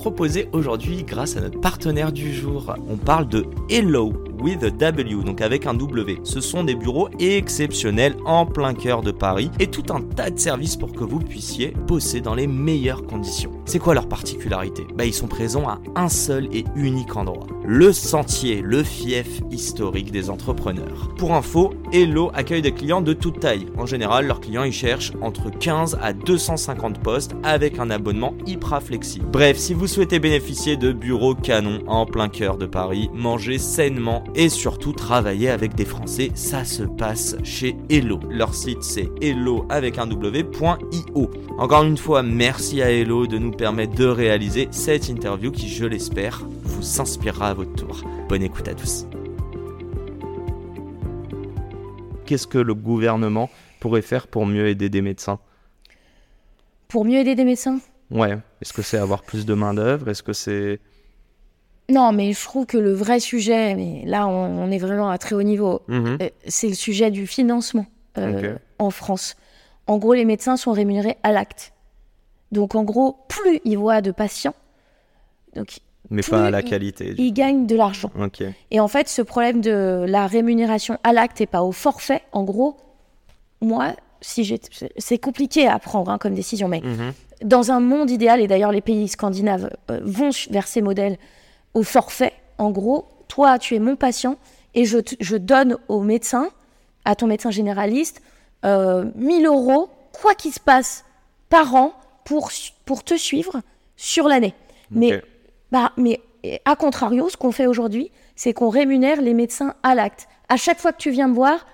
proposé aujourd'hui grâce à notre partenaire du jour. On parle de Hello with a W, donc avec un W. Ce sont des bureaux exceptionnels en plein cœur de Paris et tout un tas de services pour que vous puissiez bosser dans les meilleures conditions. C'est quoi leur particularité? Bah, Ils sont présents à un seul et unique endroit. Le Sentier, le fief historique des entrepreneurs. Pour info, Hello accueille des clients de toute taille. En général, leurs clients y cherchent entre 15 à 250 postes avec un abonnement hyper flexible. Bref, si vous souhaitez bénéficier de bureaux canons en plein cœur de Paris, manger sainement et surtout travailler avec des Français, ça se passe chez Hello. Leur site c'est hello avec un w.io. Encore une fois, merci à Hello de nous permettre de réaliser cette interview qui, je l'espère, vous inspirera à votre tour. Bonne écoute à tous. Qu'est-ce que le gouvernement pourrait faire pour mieux aider des médecins? Pour mieux aider des médecins? Ouais. Est-ce que c'est avoir plus de main-d'œuvre? Est-ce que c'est. Non, mais je trouve que le vrai sujet, mais là on, est vraiment à très haut niveau, Mhm. euh, c'est le sujet du financement euh, en France. En gros, les médecins sont rémunérés à l'acte. Donc en gros, plus ils voient de patients, donc Mais Plus pas à la qualité. ils gagnent de l'argent. Et en fait, ce problème de la rémunération à l'acte et pas au forfait, en gros, moi, si c'est compliqué à prendre hein, comme décision, mais Mhm. Dans un monde idéal, et d'ailleurs les pays scandinaves euh, vont vers ces modèles au forfait, en gros, toi, tu es mon patient et je, donne au médecin, à ton médecin généraliste, euh, 1000 euros, quoi qu'il se passe, par an pour, pour te suivre sur l'année. Mais, bah, mais à contrario, ce qu'on fait aujourd'hui, c'est qu'on rémunère les médecins à l'acte. À chaque fois que tu viens me voir,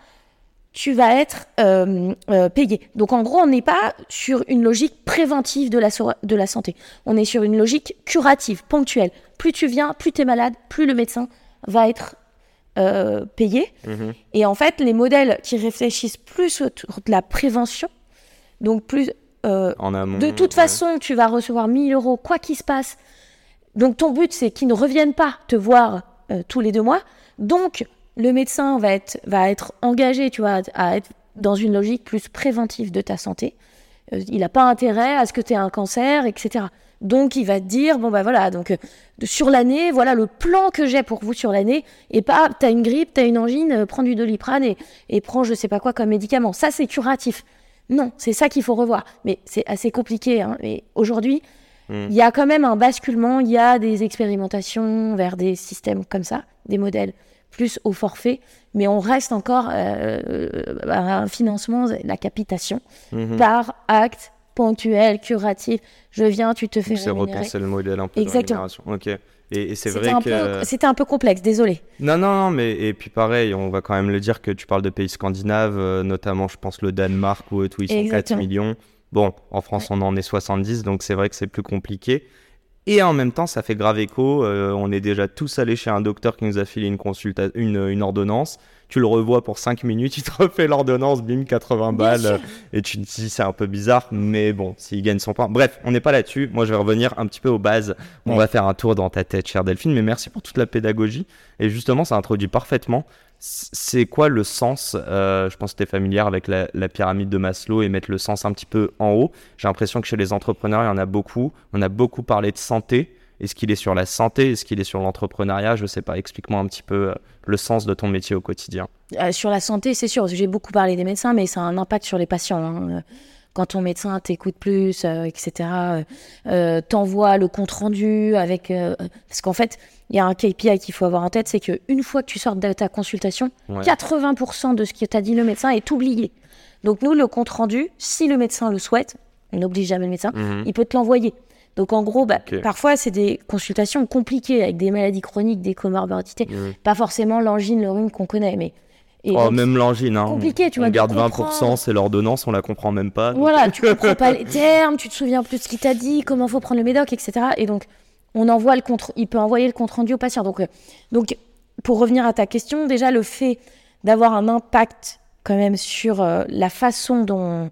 tu vas être euh, euh, payé. Donc en gros, on n'est pas sur une logique préventive de la, so- de la santé. On est sur une logique curative, ponctuelle. Plus tu viens, plus tu es malade, plus le médecin va être euh, payé. Mhm. Et en fait, les modèles qui réfléchissent plus autour de la prévention, donc plus... En amont. de toute ouais. façon, tu vas recevoir 1000 euros, quoi qu'il se passe. Donc, ton but, c'est qu'ils ne reviennent pas te voir tous les deux mois. Donc, le médecin va être, va être engagé, tu vois, à être dans une logique plus préventive de ta santé. Euh, il n'a pas intérêt à ce que tu aies un cancer, etc. Donc, il va te dire, bon, bah voilà, donc euh, sur l'année, voilà le plan que j'ai pour vous sur l'année. Et pas, tu as une grippe, tu as une angine, euh, prends du doliprane et, et prends je sais pas quoi comme médicament. Ça, c'est curatif. Non, c'est ça qu'il faut revoir. Mais c'est assez compliqué. Hein. Mais aujourd'hui, Mm. il y a quand même un basculement. Il y a des expérimentations vers des systèmes comme ça, des modèles plus au forfait. Mais on reste encore euh, euh, à un financement, la capitation, Mhm. par acte ponctuel, curatif. Je viens, tu te fais C'est repenser le modèle un peu Exactement. de. Ok. Et, et c'est vrai que. c'était un peu complexe, désolé. Non, non, non, mais et puis pareil, on va quand même le dire que tu parles de pays scandinaves, euh, notamment je pense le Danemark ou où ils sont 4 Exactement. millions. Bon, en France on en est 70, donc c'est vrai que c'est plus compliqué. Et en même temps, ça fait grave écho. euh, on est déjà tous allés chez un docteur qui nous a filé une, consulta- une, une ordonnance. Tu le revois pour 5 minutes, il te refait l'ordonnance, bim, 80 Bien balles. Et tu te dis, c'est un peu bizarre, mais bon, s'il gagne son pain. Bref, on n'est pas là-dessus. Moi, je vais revenir un petit peu aux bases. On Ouais. va faire un tour dans ta tête, chère Delphine, mais merci pour toute la pédagogie. Et justement, ça introduit parfaitement. C'est quoi le sens euh, Je pense que tu es familière avec la, pyramide de Maslow et mettre le sens un petit peu en haut. J'ai l'impression que chez les entrepreneurs, il y en a beaucoup. On a beaucoup parlé de santé. Est-ce qu'il est sur la santé? Est-ce qu'il est sur l'entrepreneuriat? Je sais pas. Explique-moi un petit peu euh, le sens de ton métier au quotidien. Euh, sur la santé, c'est sûr. J'ai beaucoup parlé des médecins, mais ça a un impact sur les patients. hein. Quand ton médecin t'écoute plus, euh, etc., euh, euh, t'envoie le compte rendu avec. parce qu'en fait, il y a un KPI qu'il faut avoir en tête, c'est qu'une fois que tu sors de ta consultation, Ouais. 80% de ce que t'a dit le médecin est oublié. Donc nous, le compte rendu, si le médecin le souhaite, on n'oblige jamais le médecin, Mhm. il peut te l'envoyer. Donc en gros, bah, parfois c'est des consultations compliquées avec des maladies chroniques, des comorbidités, Mhm. pas forcément l'angine, le rhume qu'on connaît, mais et Oh, donc, même l'angine, hein. compliqué, tu on vois, de garde comprendre. 20%, c'est l'ordonnance, on la comprend même pas. donc- voilà, tu comprends pas les termes, tu te souviens plus de ce qu'il t'a dit, comment faut prendre le médoc, etc. Et donc on envoie le compte, il peut envoyer le compte rendu au patient. Donc, euh, donc, pour revenir à ta question, déjà le fait d'avoir un impact quand même sur euh, la façon dont,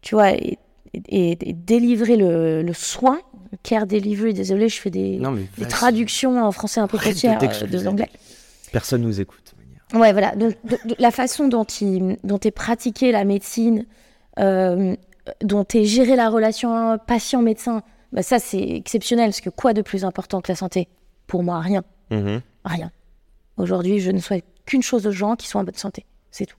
tu vois, et, délivrer le, le, soin, care delivery, désolé, je fais des, des traductions en français un peu grossières euh, de l'anglais. Personne nous écoute. Ouais, voilà. Donc, la façon dont, il, dont est pratiquée la médecine, euh, dont est gérée la relation patient-médecin, bah ça, c'est exceptionnel. Parce que quoi de plus important que la santé? Pour moi, rien. Mm-hmm. Rien. Aujourd'hui, je ne souhaite qu'une chose aux gens qui sont en bonne santé. C'est tout.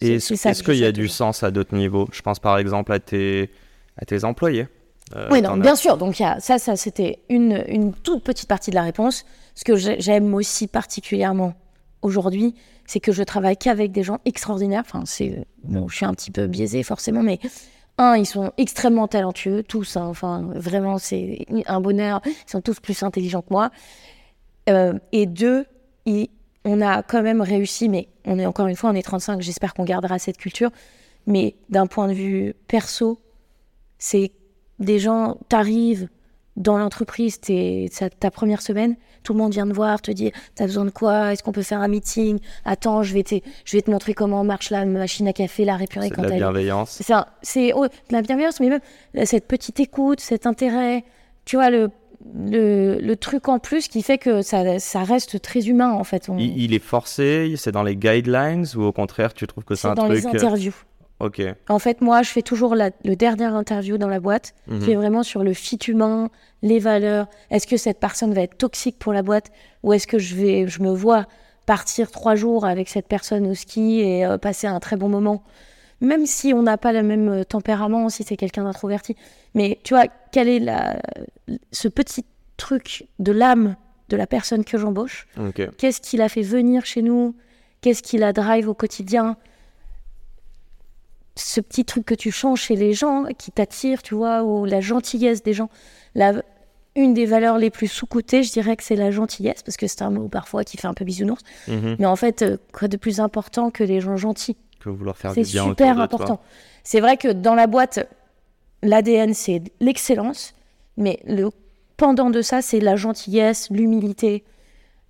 Et est-ce qu'il y a du sens à d'autres niveaux? Je pense par exemple à tes, à tes employés. Euh, oui, non, bien sûr. Donc, y a, ça, ça c'était une, une, toute petite partie de la réponse. Ce que j'aime aussi particulièrement aujourd'hui, c'est que je travaille qu'avec des gens extraordinaires. Enfin, c'est, bon, je suis un petit peu biaisée forcément, mais un, ils sont extrêmement talentueux, tous. Hein. enfin, vraiment, c'est un bonheur. Ils sont tous plus intelligents que moi. Euh, et deux, on a quand même réussi, mais on est encore une fois, on est 35, j'espère qu'on gardera cette culture. Mais d'un point de vue perso, c'est des gens, t'arrives dans l'entreprise, ta première semaine, tout le monde vient te voir, te dit T'as besoin de quoi? Est-ce qu'on peut faire un meeting? Attends, je vais, te, je vais te montrer comment marche la machine à café, la répurée quand. C'est la bienveillance. C'est oh, de la bienveillance, mais même cette petite écoute, cet intérêt. Tu vois, le le, truc en plus qui fait que ça, ça reste très humain en fait. Il, est forcé, c'est dans les guidelines ou au contraire tu trouves que c'est un truc... Dans les euh, interviews. Ok. En fait moi je fais toujours le dernier interview dans la boîte qui mhm. est vraiment sur le fit humain, les valeurs. Est-ce que cette personne va être toxique pour la boîte ou est-ce que je, vais, je me vois partir trois jours avec cette personne au ski et euh, passer un très bon moment? Même si on n'a pas le même euh, tempérament, si c'est quelqu'un d'introverti. Mais tu vois, quel est la, ce petit truc de l'âme de la personne que j'embauche? Qu'est-ce qui l'a fait venir chez nous? Qu'est-ce qui la drive au quotidien? Ce petit truc que tu changes chez les gens, qui t'attire, tu vois, ou la gentillesse des gens. La, une des valeurs les plus sous-cotées, je dirais que c'est la gentillesse, parce que c'est un mot parfois qui fait un peu bisounours. Mhm. Mais en fait, euh, quoi de plus important que les gens gentils? C'est super important. C'est vrai que dans la boîte, l'ADN, c'est l'excellence, mais le pendant de ça, c'est la gentillesse, l'humilité.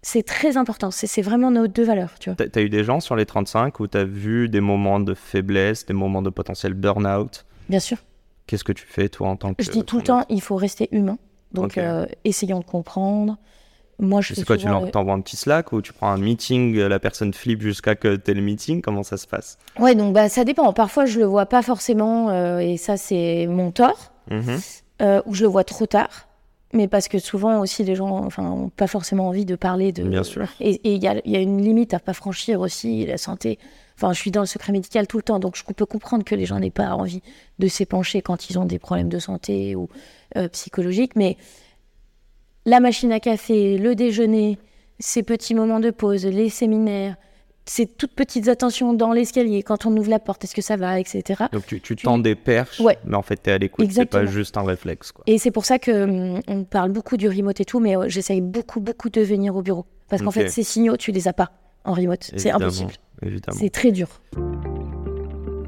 C'est très important. C'est vraiment nos deux valeurs. Tu as, eu des gens sur les 35 où tu as vu des moments de faiblesse, des moments de potentiel burn-out? Bien sûr. Qu'est-ce que tu fais, toi, en tant que. Je dis tout le temps, il faut rester humain. Donc, euh, essayons de comprendre. Moi, je sais quoi, tu t'envoies un petit Slack ou tu prends un meeting, la personne flippe jusqu'à que tu aies le meeting? Comment ça se passe? Ouais, donc bah, ça dépend. Parfois, je le vois pas forcément euh, et ça, c'est mon tort. Mhm. Euh, ou je le vois trop tard. Mais parce que souvent aussi, les gens enfin, n'ont pas forcément envie de parler de. Bien sûr. Et il y a, y a, une limite à pas franchir aussi, la santé. Enfin, je suis dans le secret médical tout le temps, donc je peux comprendre que les gens n'aient pas envie de s'épancher quand ils ont des problèmes de santé ou euh, psychologiques. Mais la machine à café, le déjeuner, ces petits moments de pause, les séminaires, ces toutes petites attentions dans l'escalier, quand on ouvre la porte, est-ce que ça va, etc. Donc tu, tu tends des perches, mais en fait tu es à l'écoute, c'est pas juste un réflexe. Quoi. Et c'est pour ça que hum, on parle beaucoup du remote et tout, mais j'essaye beaucoup, beaucoup de venir au bureau. Parce qu'en fait, ces signaux, tu les as pas en remote. C'est impossible. C'est très dur.